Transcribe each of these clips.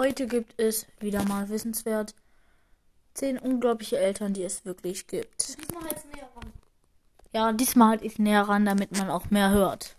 Heute gibt es wieder mal wissenswert zehn unglaubliche Eltern, die es wirklich gibt. Diesmal halt näher ran. Ja, diesmal halt ich näher ran, damit man auch mehr hört.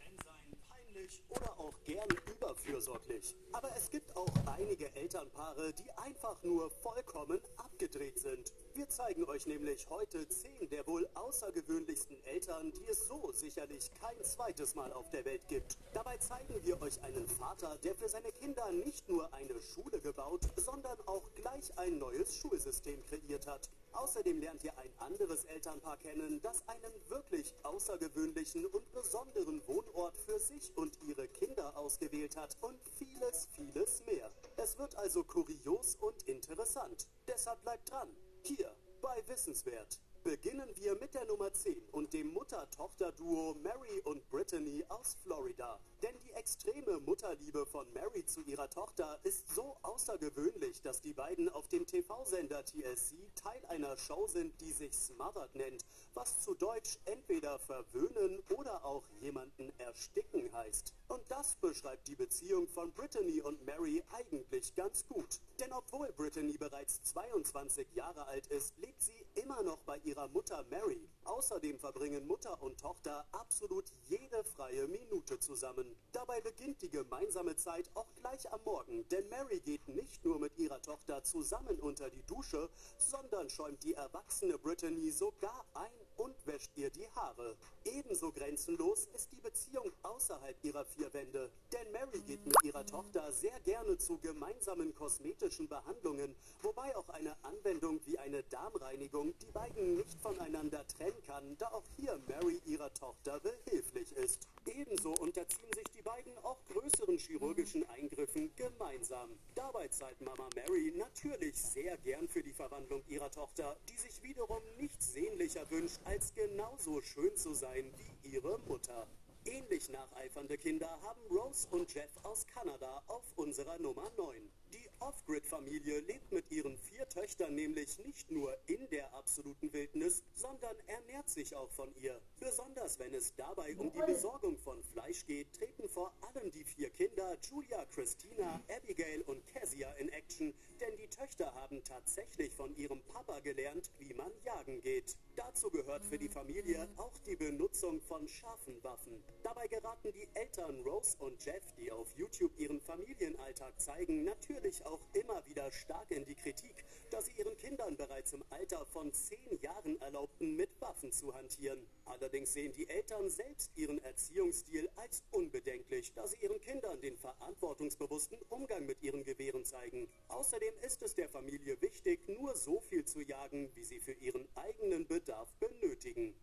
sein peinlich oder auch gern überfürsorglich. Aber es gibt auch einige Elternpaare, die einfach nur vollkommen abgedreht sind. Wir zeigen euch nämlich heute zehn der wohl außergewöhnlichsten Eltern, die es so sicherlich kein zweites Mal auf der Welt gibt. Dabei zeigen wir euch einen Vater, der für seine Kinder nicht nur eine Schule gebaut, sondern auch gleich ein neues Schulsystem kreiert hat. Außerdem lernt ihr ein anderes Elternpaar kennen, das einen wirklich außergewöhnlichen und besonderen Wohnort für sich und ihre Kinder ausgewählt hat und vieles, vieles mehr. Es wird also kurios und interessant. Deshalb bleibt dran. Hier bei Wissenswert. Beginnen wir mit der Nummer 10 und dem Mutter-Tochter-Duo Mary und Brittany aus Florida. Denn die extreme Mutterliebe von Mary zu ihrer Tochter ist so außergewöhnlich, dass die beiden auf dem TV-Sender TLC Teil einer Show sind, die sich Smothered nennt, was zu Deutsch entweder verwöhnen oder auch jemanden ersticken heißt. Und das beschreibt die Beziehung von Brittany und Mary eigentlich ganz gut. Denn obwohl Brittany bereits 22 Jahre alt ist, lebt sie immer noch bei ihrer Mutter Mary. Außerdem verbringen Mutter und Tochter absolut jede freie Minute zusammen. Dabei beginnt die gemeinsame Zeit auch gleich am Morgen, denn Mary geht nicht nur mit ihrer Tochter zusammen unter die Dusche, sondern schäumt die erwachsene Brittany sogar ein und wäscht ihr die Haare. Ebenso grenzenlos ist die Beziehung außerhalb ihrer vier Wände, denn Mary geht mit ihrer Tochter sehr gerne zu gemeinsamen kosmetischen Behandlungen, wobei auch eine Anwendung wie eine Darmreinigung die beiden nicht voneinander trennen kann, da auch hier Mary ihrer Tochter behilflich ist. Ebenso unterziehen sich die beiden auch größeren chirurgischen Eingriffen gemeinsam. Dabei zahlt Mama Mary natürlich sehr gern für die Verwandlung ihrer Tochter, die sich wiederum nichts sehnlicher wünscht, als genauso schön zu sein wie ihre Mutter. Ähnlich nacheifernde Kinder haben Rose und Jeff aus Kanada auf unserer Nummer 9. Die Off-Grid-Familie lebt mit ihren vier Töchtern nämlich nicht nur in der absoluten Wildnis, sondern ernährt sich auch von ihr. Besonders wenn es dabei um die Besorgung von Fleisch geht, treten vor allem die vier Kinder Julia, Christina, Abigail und Kezia in Action, denn die Töchter haben tatsächlich von ihrem Papa gelernt, wie man jagen geht. Dazu gehört für die Familie auch die Benutzung von scharfen Waffen. Dabei geraten die Eltern Rose und Jeff, die auf YouTube ihren Familienalltag zeigen, natürlich auch immer wieder stark in die Kritik, da sie ihren Kindern bereits im Alter von zehn Jahren erlaubten, mit Waffen zu hantieren. Allerdings sehen die Eltern selbst ihren Erziehungsstil als unbedenklich, da sie ihren Kindern den verantwortungsbewussten Umgang mit ihren Gewehren zeigen. Außerdem ist es der Familie wichtig, nur so viel zu jagen, wie sie für ihren eigenen Bedarf benötigen.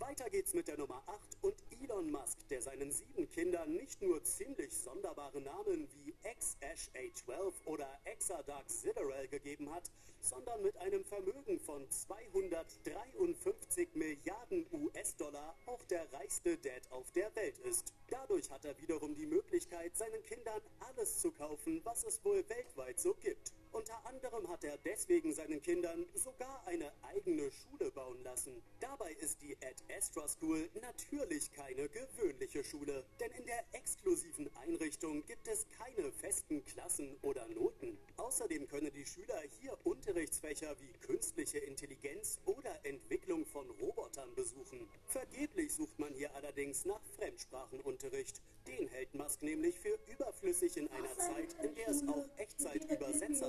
Weiter geht's mit der Nummer 8 und Elon Musk, der seinen sieben Kindern nicht nur ziemlich sonderbare Namen wie X-Ash A12 oder Exadark Zillerel gegeben hat, sondern mit einem Vermögen von 253 Milliarden US-Dollar auch der reichste Dad auf der Welt ist. Dadurch hat er wiederum die Möglichkeit, seinen Kindern alles zu kaufen, was es wohl weltweit so gibt. Unter anderem hat er deswegen seinen Kindern sogar eine eigene Schule bauen lassen. Dabei ist die Ad Astra School natürlich keine gewöhnliche Schule, denn in der exklusiven Einrichtung gibt es keine festen Klassen oder Noten. Außerdem können die Schüler hier Unterrichtsfächer wie künstliche Intelligenz oder Entwicklung von Robotern besuchen. Vergeblich sucht man hier allerdings nach Fremdsprachenunterricht. Den hält Musk nämlich für überflüssig in einer Zeit, in der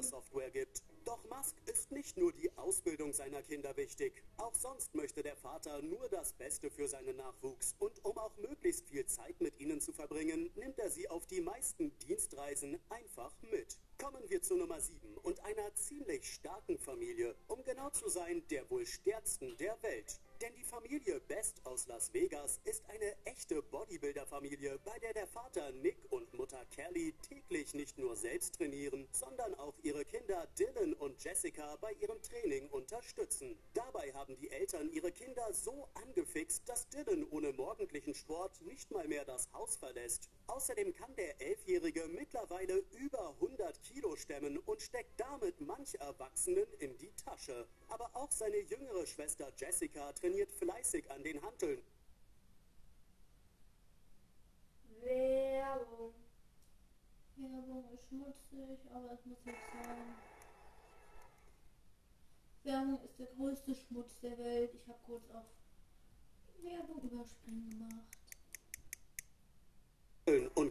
es auch Echtzeit-Übersetzersoftware gibt. Doch Musk ist nicht nur die Ausbildung seiner Kinder wichtig. Auch sonst möchte der Vater nur das Beste für seinen Nachwuchs. Und um auch möglichst viel Zeit mit ihnen zu verbringen, nimmt er sie auf die meisten Dienstreisen einfach mit. Kommen wir zu Nummer 7 und einer ziemlich starken Familie. Um genau zu sein, der wohl stärksten der Welt. Denn die Familie Best aus Las Vegas ist eine echte Bodybuilder-Familie, bei der der Vater Nick und Mutter Kelly täglich nicht nur selbst trainieren, sondern auch ihre Kinder Dylan und Jessica bei ihrem Training unterstützen. Dabei haben die Eltern ihre Kinder so angefixt, dass Dylan ohne morgendlichen Sport nicht mal mehr das Haus verlässt. Außerdem kann der Elfjährige mittlerweile über 100 Kilo stemmen und steckt damit manch Erwachsenen in die Tasche. Aber auch seine jüngere Schwester Jessica trainiert fleißig an den Hanteln. Werbung. Werbung. schmutzig, aber es muss nicht sein. Werbung ist der größte Schmutz der Welt. Ich habe kurz auf Werbung überspringen gemacht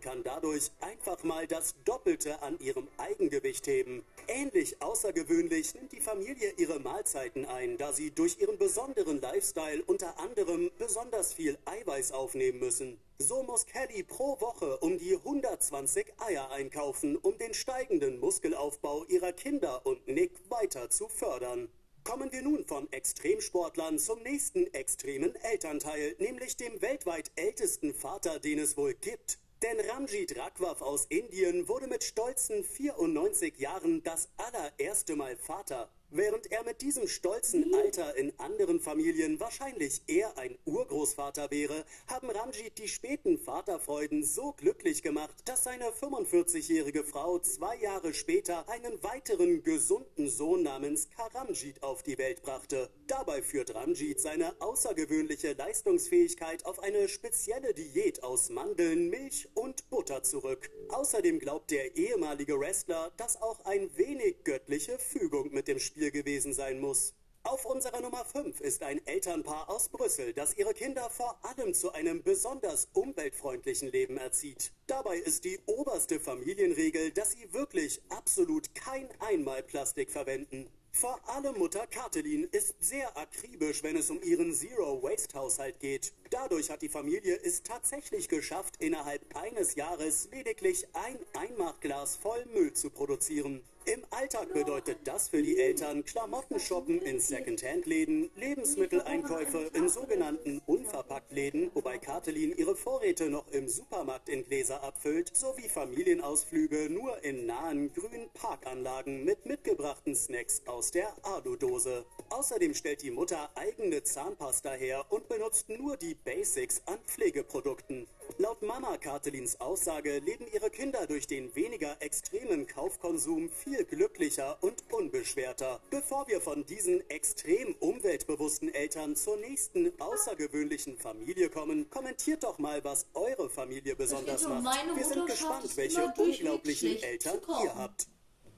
kann dadurch einfach mal das Doppelte an ihrem Eigengewicht heben. Ähnlich außergewöhnlich nimmt die Familie ihre Mahlzeiten ein, da sie durch ihren besonderen Lifestyle unter anderem besonders viel Eiweiß aufnehmen müssen. So muss Kelly pro Woche um die 120 Eier einkaufen, um den steigenden Muskelaufbau ihrer Kinder und Nick weiter zu fördern. Kommen wir nun von Extremsportlern zum nächsten extremen Elternteil, nämlich dem weltweit ältesten Vater, den es wohl gibt. Denn Ramjit Rakwav aus Indien wurde mit stolzen 94 Jahren das allererste Mal Vater. Während er mit diesem stolzen Alter in anderen Familien wahrscheinlich eher ein Urgroßvater wäre, haben Ramjit die späten Vaterfreuden so glücklich gemacht, dass seine 45-jährige Frau zwei Jahre später einen weiteren gesunden Sohn namens Karamjit auf die Welt brachte. Dabei führt Ramjit seine außergewöhnliche Leistungsfähigkeit auf eine spezielle Diät aus Mandeln, Milch und Butter zurück. Außerdem glaubt der ehemalige Wrestler, dass auch ein wenig göttliche Fügung mit dem Spiel Spiel gewesen sein muss. Auf unserer Nummer 5 ist ein Elternpaar aus Brüssel, das ihre Kinder vor allem zu einem besonders umweltfreundlichen Leben erzieht. Dabei ist die oberste Familienregel, dass sie wirklich absolut kein Einmalplastik verwenden. Vor allem Mutter Katelin ist sehr akribisch, wenn es um ihren Zero-Waste-Haushalt geht. Dadurch hat die Familie es tatsächlich geschafft, innerhalb eines Jahres lediglich ein Einmachglas voll Müll zu produzieren. Im Alltag bedeutet das für die Eltern Klamotten shoppen in Secondhand-Läden, Lebensmitteleinkäufe in sogenannten Unverpacktläden, wobei Katelin ihre Vorräte noch im Supermarkt in Gläser abfüllt, sowie Familienausflüge nur in nahen grünen Parkanlagen mit mitgebrachten Snacks aus der Alu-Dose. Außerdem stellt die Mutter eigene Zahnpasta her und benutzt nur die Basics an Pflegeprodukten. Laut Mama Katelins Aussage leben ihre Kinder durch den weniger extremen Kaufkonsum viel glücklicher und unbeschwerter. Bevor wir von diesen extrem umweltbewussten Eltern zur nächsten außergewöhnlichen Familie kommen, kommentiert doch mal, was eure Familie besonders macht. Wir sind gespannt, welche unglaublichen Eltern ihr habt.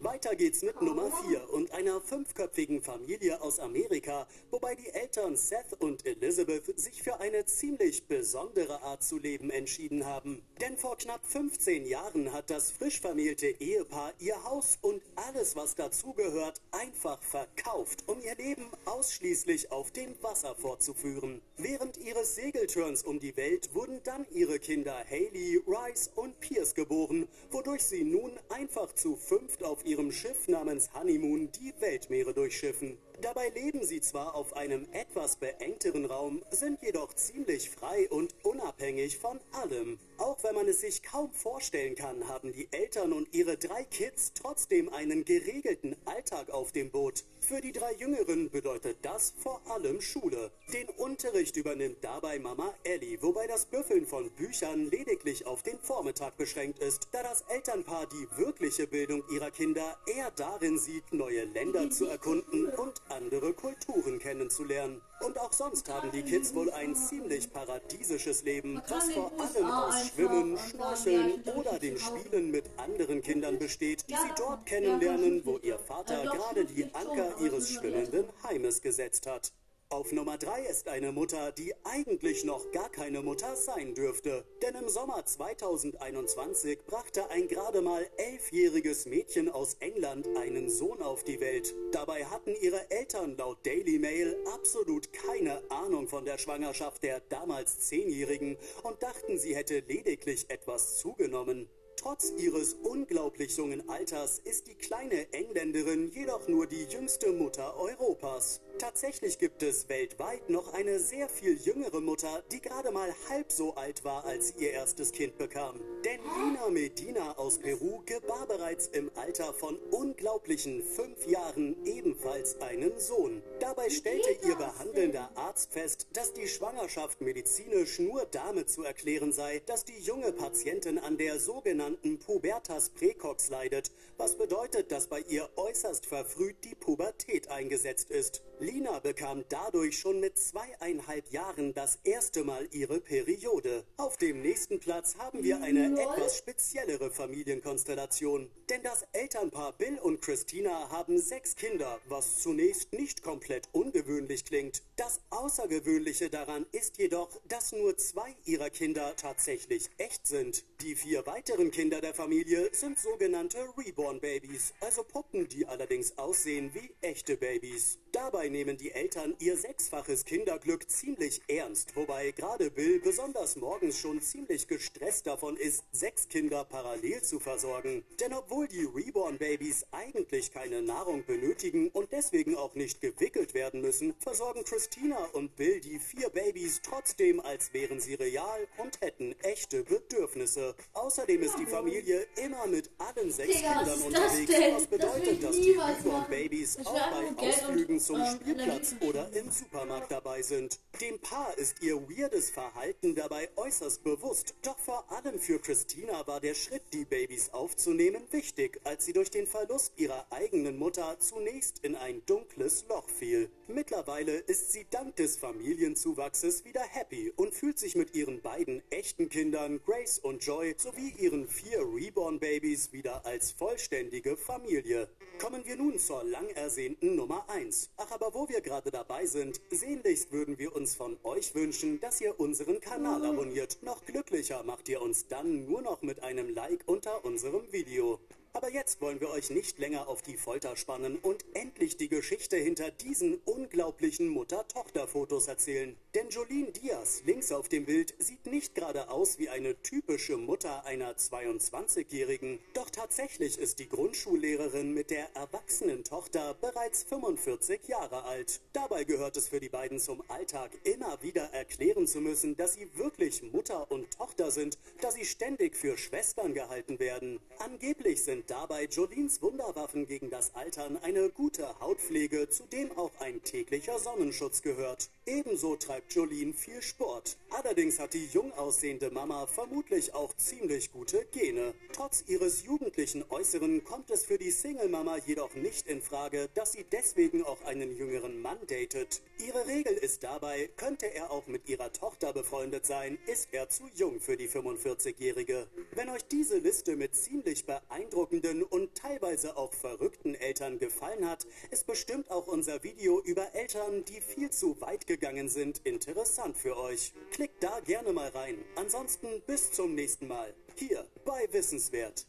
Weiter geht's mit Nummer 4 und einer fünfköpfigen Familie aus Amerika, wobei die Eltern Seth und Elizabeth sich für eine ziemlich besondere Art zu leben entschieden haben. Denn vor knapp 15 Jahren hat das frisch vermählte Ehepaar ihr Haus und alles, was dazugehört, einfach verkauft, um ihr Leben ausschließlich auf dem Wasser fortzuführen. Während ihres Segelturns um die Welt wurden dann ihre Kinder Haley, Rice und Pierce geboren, wodurch sie nun einfach zu fünft auf ihrem Schiff namens Honeymoon die Weltmeere durchschiffen. Dabei leben sie zwar auf einem etwas beengteren Raum, sind jedoch ziemlich frei und unabhängig von allem. Auch wenn man es sich kaum vorstellen kann, haben die Eltern und ihre drei Kids trotzdem einen geregelten Alltag auf dem Boot. Für die drei Jüngeren bedeutet das vor allem Schule. Den Unterricht übernimmt dabei Mama Ellie, wobei das Büffeln von Büchern lediglich auf den Vormittag beschränkt ist, da das Elternpaar die wirkliche Bildung ihrer Kinder eher darin sieht, neue Länder zu erkunden und andere Kulturen kennenzulernen. Und auch sonst haben die Kids wohl ein ziemlich paradiesisches Leben, das vor allem aus Schwimmen, Schnorcheln oder dem Spielen mit anderen Kindern besteht, die sie dort kennenlernen, wo ihr Vater gerade die Anker ihres schwimmenden Heimes gesetzt hat. Auf Nummer 3 ist eine Mutter, die eigentlich noch gar keine Mutter sein dürfte. Denn im Sommer 2021 brachte ein gerade mal elfjähriges Mädchen aus England einen Sohn auf die Welt. Dabei hatten ihre Eltern laut Daily Mail absolut keine Ahnung von der Schwangerschaft der damals Zehnjährigen und dachten, sie hätte lediglich etwas zugenommen. Trotz ihres unglaublich jungen Alters ist die kleine Engländerin jedoch nur die jüngste Mutter Europas. Tatsächlich gibt es weltweit noch eine sehr viel jüngere Mutter, die gerade mal halb so alt war, als ihr erstes Kind bekam. Denn Lina Medina aus Peru gebar bereits im Alter von unglaublichen fünf Jahren ebenfalls einen Sohn. Dabei stellte ihr behandelnder Arzt fest, dass die Schwangerschaft medizinisch nur damit zu erklären sei, dass die junge Patientin an der sogenannten Pubertas precox leidet, was bedeutet, dass bei ihr äußerst verfrüht die Pubertät eingesetzt ist. Lina bekam dadurch schon mit zweieinhalb Jahren das erste Mal ihre Periode. Auf dem nächsten Platz haben wir eine Lol. etwas speziellere Familienkonstellation. Denn das Elternpaar Bill und Christina haben sechs Kinder, was zunächst nicht komplett ungewöhnlich klingt. Das Außergewöhnliche daran ist jedoch, dass nur zwei ihrer Kinder tatsächlich echt sind. Die vier weiteren Kinder der Familie sind sogenannte Reborn Babies, also Puppen, die allerdings aussehen wie echte Babys. Dabei nehmen die Eltern ihr sechsfaches Kinderglück ziemlich ernst, wobei gerade Bill besonders morgens schon ziemlich gestresst davon ist, sechs Kinder parallel zu versorgen. Denn obwohl die Reborn Babies eigentlich keine Nahrung benötigen und deswegen auch nicht gewickelt werden müssen, versorgen Christina und Bill die vier Babys trotzdem, als wären sie real und hätten echte Bedürfnisse. Außerdem ist die Familie immer mit allen sechs Digga, Kindern das unterwegs, denn? was Das bedeutet, ich dass die Reborn machen. Babys auch bei Geld und, Ausflügen zum ähm, Spielplatz oder im Supermarkt dabei sind. Dem Paar ist ihr weirdes Verhalten dabei äußerst bewusst. Doch vor allem für Christina war der Schritt, die Babys aufzunehmen, wichtig, als sie durch den Verlust ihrer eigenen Mutter zunächst in ein dunkles Loch fiel. Mittlerweile ist sie dank des Familienzuwachses wieder happy und fühlt sich mit ihren beiden echten Kindern Grace und Joy sowie ihren vier Reborn-Babys wieder als vollständige Familie. Kommen wir nun zur lang ersehnten Nummer 1. Ach, aber wo wir gerade dabei sind, sehnlichst würden wir uns von euch wünschen, dass ihr unseren Kanal abonniert. Noch glücklicher macht ihr uns dann nur noch mit einem Like unter unserem Video. Aber jetzt wollen wir euch nicht länger auf die Folter spannen und endlich die Geschichte hinter diesen unglaublichen Mutter-Tochter-Fotos erzählen. Denn Jolene Diaz, links auf dem Bild, sieht nicht gerade aus wie eine typische Mutter einer 22-Jährigen. Doch tatsächlich ist die Grundschullehrerin mit der erwachsenen Tochter bereits 45 Jahre alt. Dabei gehört es für die beiden zum Alltag immer wieder erklären zu müssen, dass sie wirklich Mutter und Tochter sind, da sie ständig für Schwestern gehalten werden. Angeblich sind dabei Jolines Wunderwaffen gegen das Altern eine gute Hautpflege, zu dem auch ein täglicher Sonnenschutz gehört. Ebenso treibt Jolene viel Sport. Allerdings hat die jung aussehende Mama vermutlich auch ziemlich gute Gene. Trotz ihres jugendlichen Äußeren kommt es für die Single-Mama jedoch nicht in Frage, dass sie deswegen auch einen jüngeren Mann datet. Ihre Regel ist dabei, könnte er auch mit ihrer Tochter befreundet sein, ist er zu jung für die 45-Jährige. Wenn euch diese Liste mit ziemlich beeindruckenden und teilweise auch verrückten Eltern gefallen hat, ist bestimmt auch unser Video über Eltern, die viel zu weit gegangen sind, interessant für euch. Klickt da gerne mal rein. Ansonsten bis zum nächsten Mal. Hier bei Wissenswert.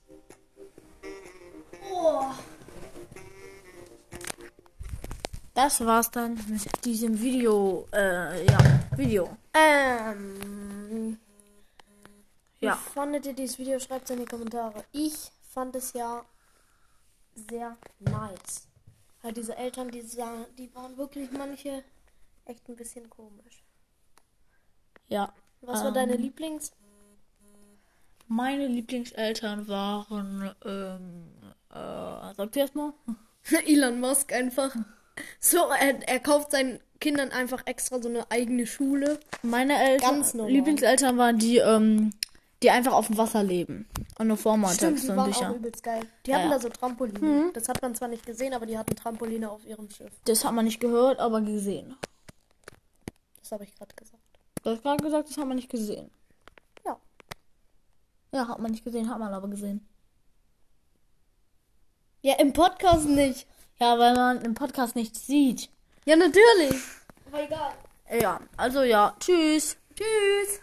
Oh. Das war's dann mit diesem Video. Äh, ja, Video. Ähm, Ja. Wie fandet ihr dieses Video? Schreibt es in die Kommentare. Ich fand es ja sehr nice. Weil diese Eltern, die, die waren wirklich manche echt ein bisschen komisch. Ja. Was war Ähm, deine Lieblings? Meine Lieblingseltern waren, ähm, äh, sagt ihr erstmal? Elon Musk einfach. So, er, er kauft seinen Kindern einfach extra so eine eigene Schule. Meine Eltern, Ganz. Lieblingseltern waren die, ähm, die einfach auf dem Wasser leben. Und nur Stimmt, die waren sicher. auch übelst geil. Die Ja, hatten ja. da so Trampoline. Das hat man zwar nicht gesehen, aber die hatten Trampoline auf ihrem Schiff. Das hat man nicht gehört, aber gesehen. Das habe ich gerade gesagt. Du hast gerade gesagt, das hat man nicht gesehen. Ja. Ja, hat man nicht gesehen, hat man aber gesehen. Ja, im Podcast nicht. Ja, weil man im Podcast nichts sieht. Ja, natürlich. Aber egal. Ja, also ja, tschüss. Tschüss.